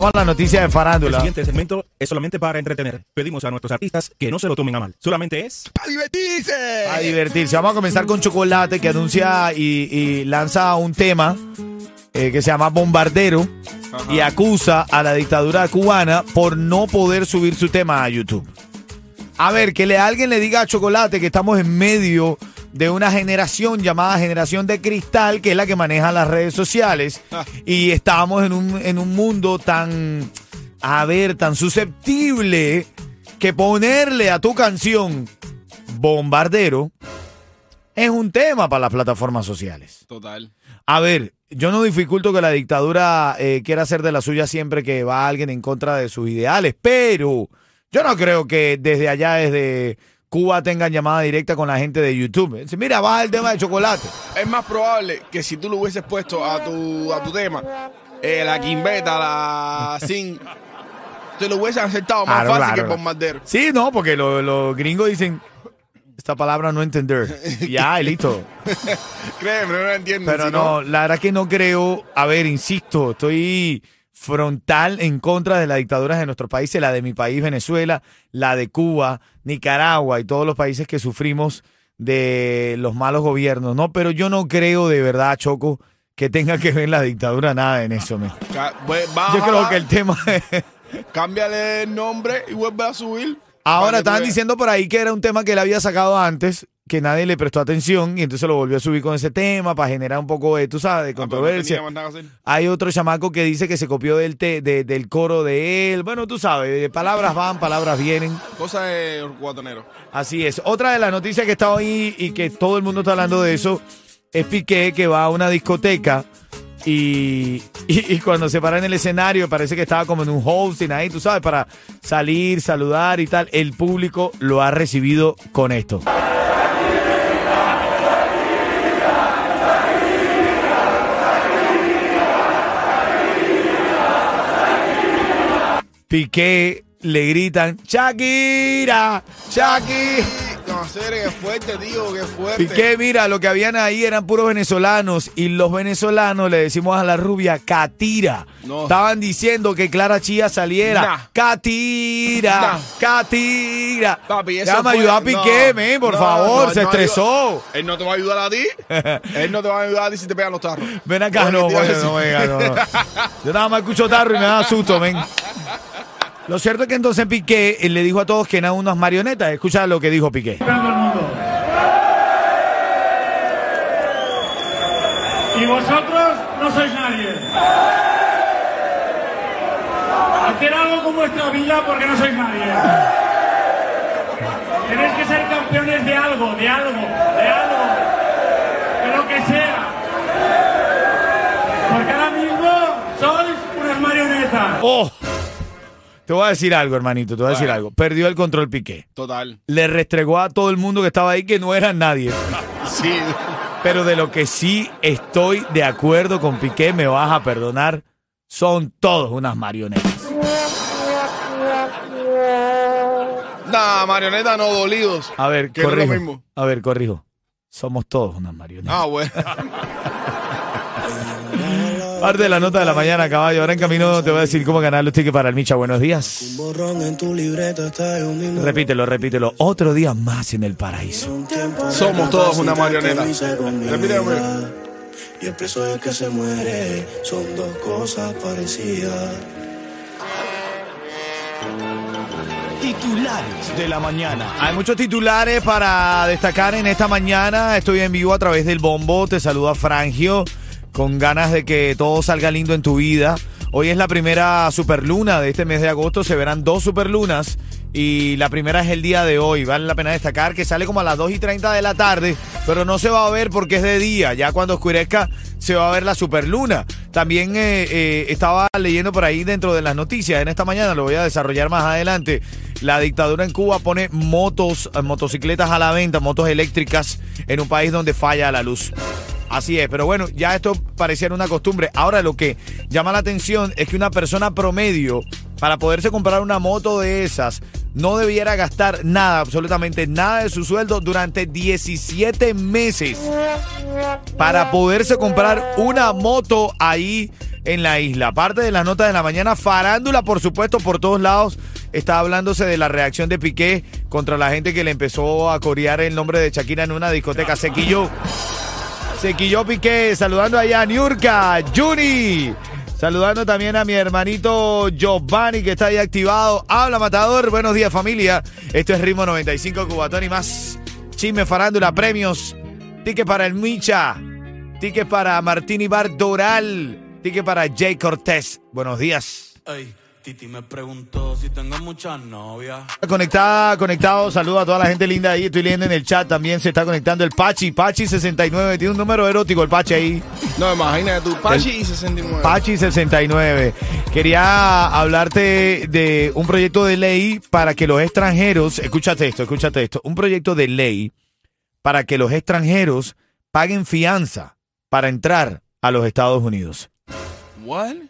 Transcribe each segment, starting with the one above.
Con la noticia de El farándula. siguiente segmento es solamente para entretener. Pedimos a nuestros artistas que no se lo tomen a mal. Solamente es... ¡A divertirse! A divertirse. Vamos a comenzar con Chocolate que anuncia y, y lanza un tema eh, que se llama Bombardero y acusa a la dictadura cubana por no poder subir su tema a YouTube. A ver, que le, alguien le diga a Chocolate que estamos en medio de una generación llamada generación de cristal, que es la que maneja las redes sociales, y estamos en un, en un mundo tan, a ver, tan susceptible que ponerle a tu canción Bombardero es un tema para las plataformas sociales. Total. A ver, yo no dificulto que la dictadura eh, quiera hacer de la suya siempre que va alguien en contra de sus ideales, pero yo no creo que desde allá, desde Cuba, tengan llamada directa con la gente de YouTube. Dice, Mira, baja el tema de chocolate. Es más probable que si tú lo hubieses puesto a tu, a tu tema, eh, la quimbeta, la sin, te lo hubiesen aceptado más Claro, fácil claro, que bombardero. Sí, no, porque lo- los gringos dicen esta palabra no entender. Ya, y listo. Créeme, no lo entiendo. Pero no, la verdad que no creo, a ver, insisto, estoy frontal en contra de las dictaduras de nuestros países, la de mi país, Venezuela, la de Cuba, Nicaragua y todos los países que sufrimos de los malos gobiernos, ¿no? Pero yo no creo de verdad, Choco, que tenga que ver la dictadura nada en eso, baja, Yo creo que el tema es... Cámbiale el nombre y vuelve a subir. Ahora estaban diciendo por ahí que era un tema que él había sacado antes, que nadie le prestó atención y entonces lo volvió a subir con ese tema para generar un poco de, tú sabes, de Ah, controversia. Hay otro chamaco que dice que se copió del, te- de- del coro de él. Bueno, tú sabes, palabras van, palabras vienen. Cosa de guatonero. Así es. Otra de las noticias que está ahí y que todo el mundo está hablando de eso es Piqué que va a una discoteca y, y- y cuando se para en el escenario parece que estaba como en un hosting ahí, tú sabes, para salir, saludar y tal. El público lo ha recibido con esto. Piqué le gritan Shakira, Shakira. No, serio, qué fuerte, tío, qué fuerte. Piqué, mira, lo que habían ahí eran puros venezolanos y los venezolanos le decimos a la rubia Catira. No. Estaban diciendo que Clara Chía saliera. Nah. Catira, Nah. Catira. Papi, eso Déjame fue- ayudar a Piqué, no, men, por no, favor, se estresó. Él no te va a ayudar a ti. Él no te va a ayudar a ti si te pegan los tarros. Ven acá, no, a bueno, decir- no, venga, no, no. Yo nada más escucho tarro y me da susto, men. Lo cierto es que entonces Piqué eh, le dijo a todos que eran unas marionetas. Escucha lo que dijo Piqué. Y vosotros no sois nadie. Hacer algo con vuestra vida porque no sois nadie. Tenéis que ser campeones de algo, de algo, de algo. De lo que sea. Porque ahora mismo sois unas marionetas. ¡Oh! Te voy a decir algo, hermanito, te voy a decir algo. Perdió el control Piqué. Total. Le restregó a todo el mundo que estaba ahí que no eran nadie. Sí. Pero de lo que sí estoy de acuerdo con Piqué, me vas a perdonar, son todos unas marionetas. Nah, marioneta no dolidos. A ver, Que no es lo corrijo. mismo. A ver, corrijo. Somos todos unas marionetas. Ah, bueno. Parte de la nota de la mañana, caballo. Ahora en camino te voy a decir cómo ganar los tickets para el Micha. Buenos días. Repítelo, repítelo. Otro día más en el paraíso. Somos todos una marioneta. Repítelo. Y el preso es que se muere. Son dos cosas parecidas. Titulares de la mañana. Hay muchos titulares para destacar en esta mañana. Estoy en vivo a través del bombo. Te saluda Frangio con ganas de que todo salga lindo en tu vida. Hoy es la primera superluna de este mes de agosto. Se verán dos superlunas y la primera es el día de hoy. Vale la pena destacar que sale como a las 2 y 30 de la tarde, pero no se va a ver porque es de día. Ya cuando oscurezca se va a ver la superluna. También eh, eh, estaba leyendo por ahí dentro de las noticias en esta mañana, lo voy a desarrollar más adelante. La dictadura en Cuba pone motos, eh, motocicletas a la venta, motos eléctricas en un país donde falla la luz. Así es, pero bueno, ya esto pareciera una costumbre. Ahora lo que llama la atención es que una persona promedio, para poderse comprar una moto de esas, no debiera gastar nada, absolutamente nada de su sueldo durante 17 meses para poderse comprar una moto ahí en la isla. Aparte de las notas de la mañana, farándula, por supuesto, por todos lados. Está hablándose de la reacción de Piqué contra la gente que le empezó a corear el nombre de Shakira en una discoteca. Sequillo. Sequillo Piqué, saludando allá a Niurka, Juni. Saludando también a mi hermanito Giovanni que está ahí activado. Habla Matador, buenos días familia. Esto es Ritmo 95 Cubatón y más. Chisme, farándula, premios. Ticket para el Micha. Ticket para Martini Bar Doral. Ticket para Jay Cortés. Buenos días. Titi me preguntó si tengo muchas novias. Conectada, conectado, saludo a toda la gente linda ahí. Estoy leyendo en el chat también. Se está conectando el Pachi, Pachi69. Tiene un número erótico el Pachi ahí. No, imagínate tú, Pachi y 69. Pachi69. Quería hablarte de un proyecto de ley para que los extranjeros, escúchate esto, escúchate esto, un proyecto de ley para que los extranjeros paguen fianza para entrar a los Estados Unidos.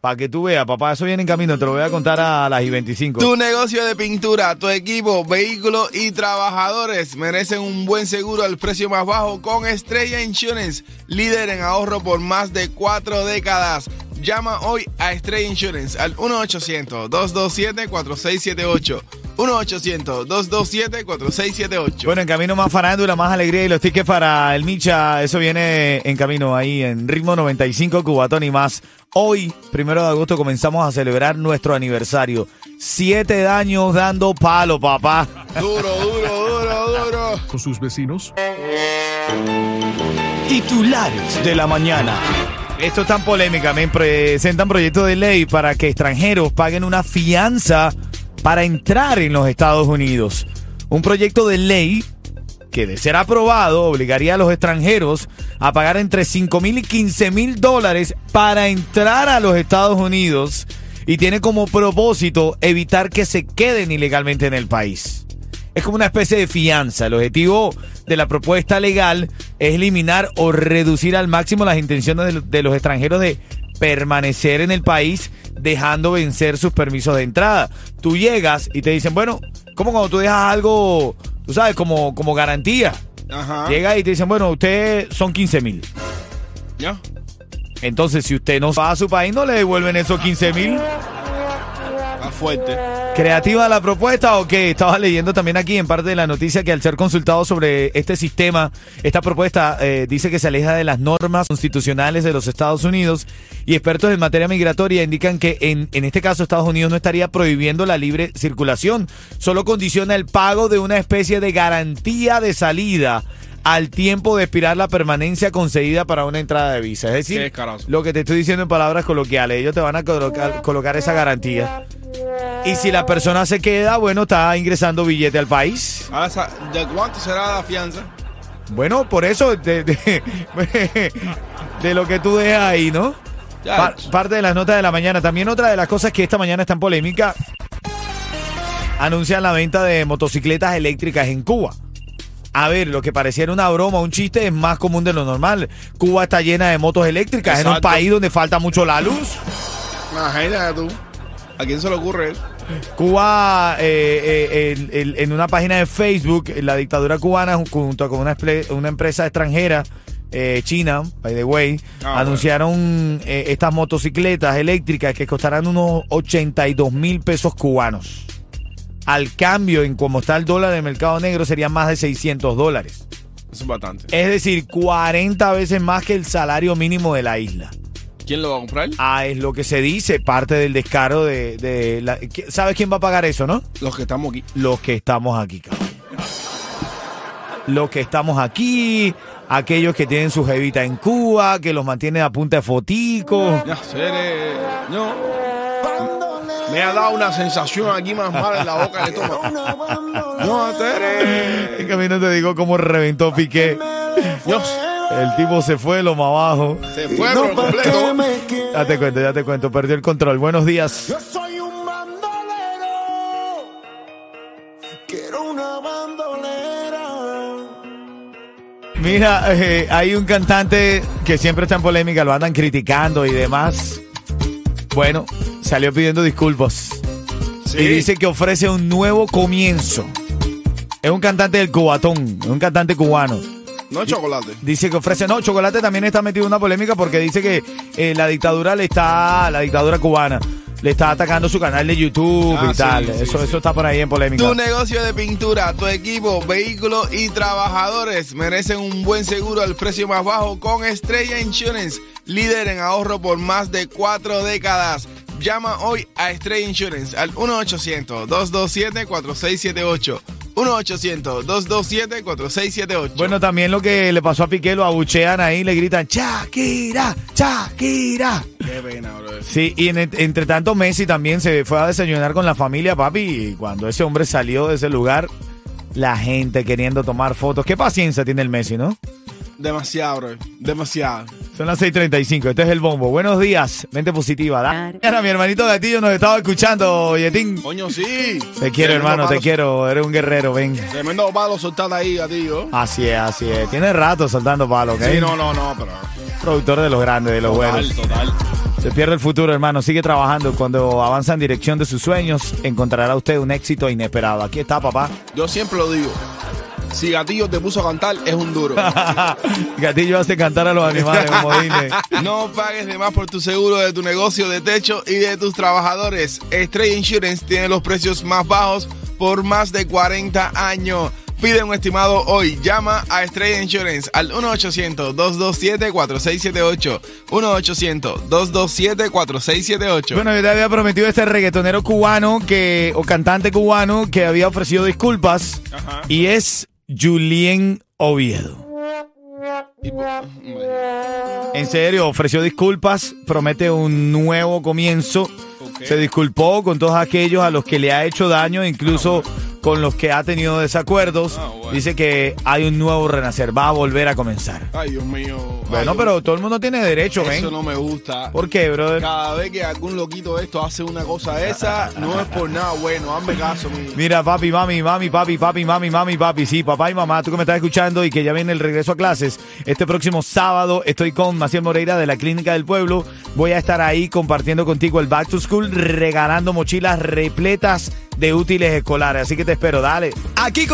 Para que tú veas, papá, eso viene en camino, te lo voy a contar a las y 25. Tu negocio de pintura, tu equipo, vehículos y trabajadores merecen un buen seguro al precio más bajo con Estrella Insurance, líder en ahorro por más de cuatro décadas. Llama hoy a Estrella Insurance al 1-800-227-4678. 1-800-227-4678. Bueno, en camino más farándula, más alegría y los tickets para el Micha, eso viene en camino ahí en ritmo 95 Cubatón y más. Hoy, primero de agosto, comenzamos a celebrar nuestro aniversario. Siete años dando palo, papá. Duro, duro, duro, duro. Con sus vecinos. Titulares de la mañana. Esto es tan polémica, me presentan proyectos de ley para que extranjeros paguen una fianza para entrar en los Estados Unidos. Un proyecto de ley que de ser aprobado obligaría a los extranjeros a pagar entre 5 mil y 15 mil dólares para entrar a los Estados Unidos y tiene como propósito evitar que se queden ilegalmente en el país. Es como una especie de fianza. El objetivo de la propuesta legal es eliminar o reducir al máximo las intenciones de, de los extranjeros de permanecer en el país dejando vencer sus permisos de entrada. Tú llegas y te dicen, bueno, como cuando tú dejas algo, tú sabes, como, como garantía. Ajá. Llega y te dicen, bueno, usted son 15 mil. ¿Ya? Entonces, si usted no va a su país, no le devuelven esos 15 mil. Fuerte. ¿Creativa la propuesta o qué? Estaba leyendo también aquí en parte de la noticia que al ser consultado sobre este sistema, esta propuesta eh, dice que se aleja de las normas constitucionales de los Estados Unidos y expertos en materia migratoria indican que en, en este caso Estados Unidos no estaría prohibiendo la libre circulación, solo condiciona el pago de una especie de garantía de salida al tiempo de expirar la permanencia concedida para una entrada de visa. Es decir, lo que te estoy diciendo en palabras coloquiales, ellos te van a colocar, colocar esa garantía. Y si la persona se queda, bueno, está ingresando billete al país. Ahora, sa- ¿de cuánto será la fianza? Bueno, por eso, de, de- de lo que tú dejas ahí, ¿no? Pa- parte de las notas de la mañana. También otra de las cosas que esta mañana está en polémica, anuncian la venta de motocicletas eléctricas en Cuba. A ver, lo que pareciera una broma, un chiste, es más común de lo normal. Cuba está llena de motos eléctricas, en un Exacto. país donde falta mucho la luz. Imagínate tú. ¿A quién se le ocurre eso? Cuba, eh, eh, el- el- en una página de Facebook, la dictadura cubana, junto con una, empresa extranjera, eh, China, by the way, Ah, anunciaron estas motocicletas eléctricas que costarán unos 82 mil pesos cubanos. Al cambio, en como está el dólar en el mercado negro, serían más de 600 dólares. Es bastante. Es decir, 40 veces más que el salario mínimo de la isla. ¿Quién lo va a comprar? Ah, es lo que se dice, parte del descaro de... de la- ¿Sabes quién va a pagar eso, no? Los que estamos aquí. los que estamos aquí, caballo. Los que estamos aquí, aquellos que tienen su jevita en Cuba, que los mantienen a punta de fotico. Ya, Cere. No. Me ha dado una sensación aquí más mala en la boca del estómago. No, Cere. En camino te digo cómo reventó Piqué. Dios. El tipo se fue lo más abajo. Se fue por completo. Ya te cuento, ya te cuento. Perdió el control. Buenos días. Yo soy un bandolero. Quiero una bandolera. Mira, eh, hay un cantante que siempre está en polémica, lo andan criticando y demás. Bueno, salió pidiendo disculpas. Y dice que ofrece un nuevo comienzo. Es un cantante del cubatón, es un cantante cubano. No chocolate. Dice que ofrece, no, Chocolate también está metido en una polémica porque dice que eh, la dictadura le está, la dictadura cubana, le está atacando su canal de YouTube Ah, y tal. sí, sí, eso, sí. eso está por ahí en polémica. Tu negocio de pintura, tu equipo, vehículos y trabajadores merecen un buen seguro al precio más bajo con Estrella Insurance, líder en ahorro por más de cuatro décadas. Llama hoy a Estrella Insurance al 1-800-227-4678. 1-800-227-4678. Bueno, también lo que le pasó a Piqué, lo abuchean ahí, le gritan, Shakira, Shakira. qué pena, bro. Sí, y en- entre tanto Messi también se fue a desayunar con la familia, papi, y cuando ese hombre salió de ese lugar, la gente queriendo tomar fotos. Qué paciencia tiene el Messi, ¿no? Demasiado, bro. Demasiado. Son las 6:35, este es el bombo. Buenos días, mente positiva. Da. Mira, mi hermanito Gatillo nos estaba escuchando, Yetín. Coño, sí. Te quiero, hermano, te quiero. Eres un guerrero, ven. Tremendo palo soltar ahí a ti, yo. Así es, así es. Tiene rato saltando palos, ¿ok? Sí, no, no, no, pero. Productor de los grandes, de los buenos. total. Se pierde el futuro, hermano. Sigue trabajando. Cuando avanza en dirección de sus sueños, encontrará usted un éxito inesperado. Aquí está, papá. Yo siempre lo digo. Si Gatillo te puso a cantar, es un duro. Gatillo hace cantar a los animales, como Disney. No pagues de más por tu seguro de tu negocio de techo y de tus trabajadores. Estrella Insurance tiene los precios más bajos por más de 40 años. Pide un estimado hoy. Llama a Estrella Insurance al 1-800-227-4678. 1-800-227-4678. Bueno, yo te había prometido este reggaetonero cubano que, o cantante cubano que había ofrecido disculpas Ajá. y es Julien Oviedo. En serio, ofreció disculpas, promete un nuevo comienzo. Se disculpó con todos aquellos a los que le ha hecho daño, incluso con los que ha tenido desacuerdos. Ah, bueno. Dice que hay un nuevo renacer, va a volver a comenzar. Ay, Dios mío. Bueno, Ay, pero todo el mundo tiene derecho, Eso ven. no me gusta. ¿Por qué, brother? Cada vez que algún loquito de esto hace una cosa esa, no es por nada bueno. Hazme caso, mi. Mira, papi, mami, mami, papi, papi, mami, mami, papi. Sí, papá y mamá, tú que me estás escuchando y que ya viene el regreso a clases. Este próximo sábado estoy con Maciel Moreira de la Clínica del Pueblo. Voy a estar ahí compartiendo contigo el Back to School, regalando mochilas repletas de útiles escolares. Así que te espero, dale. Aquí con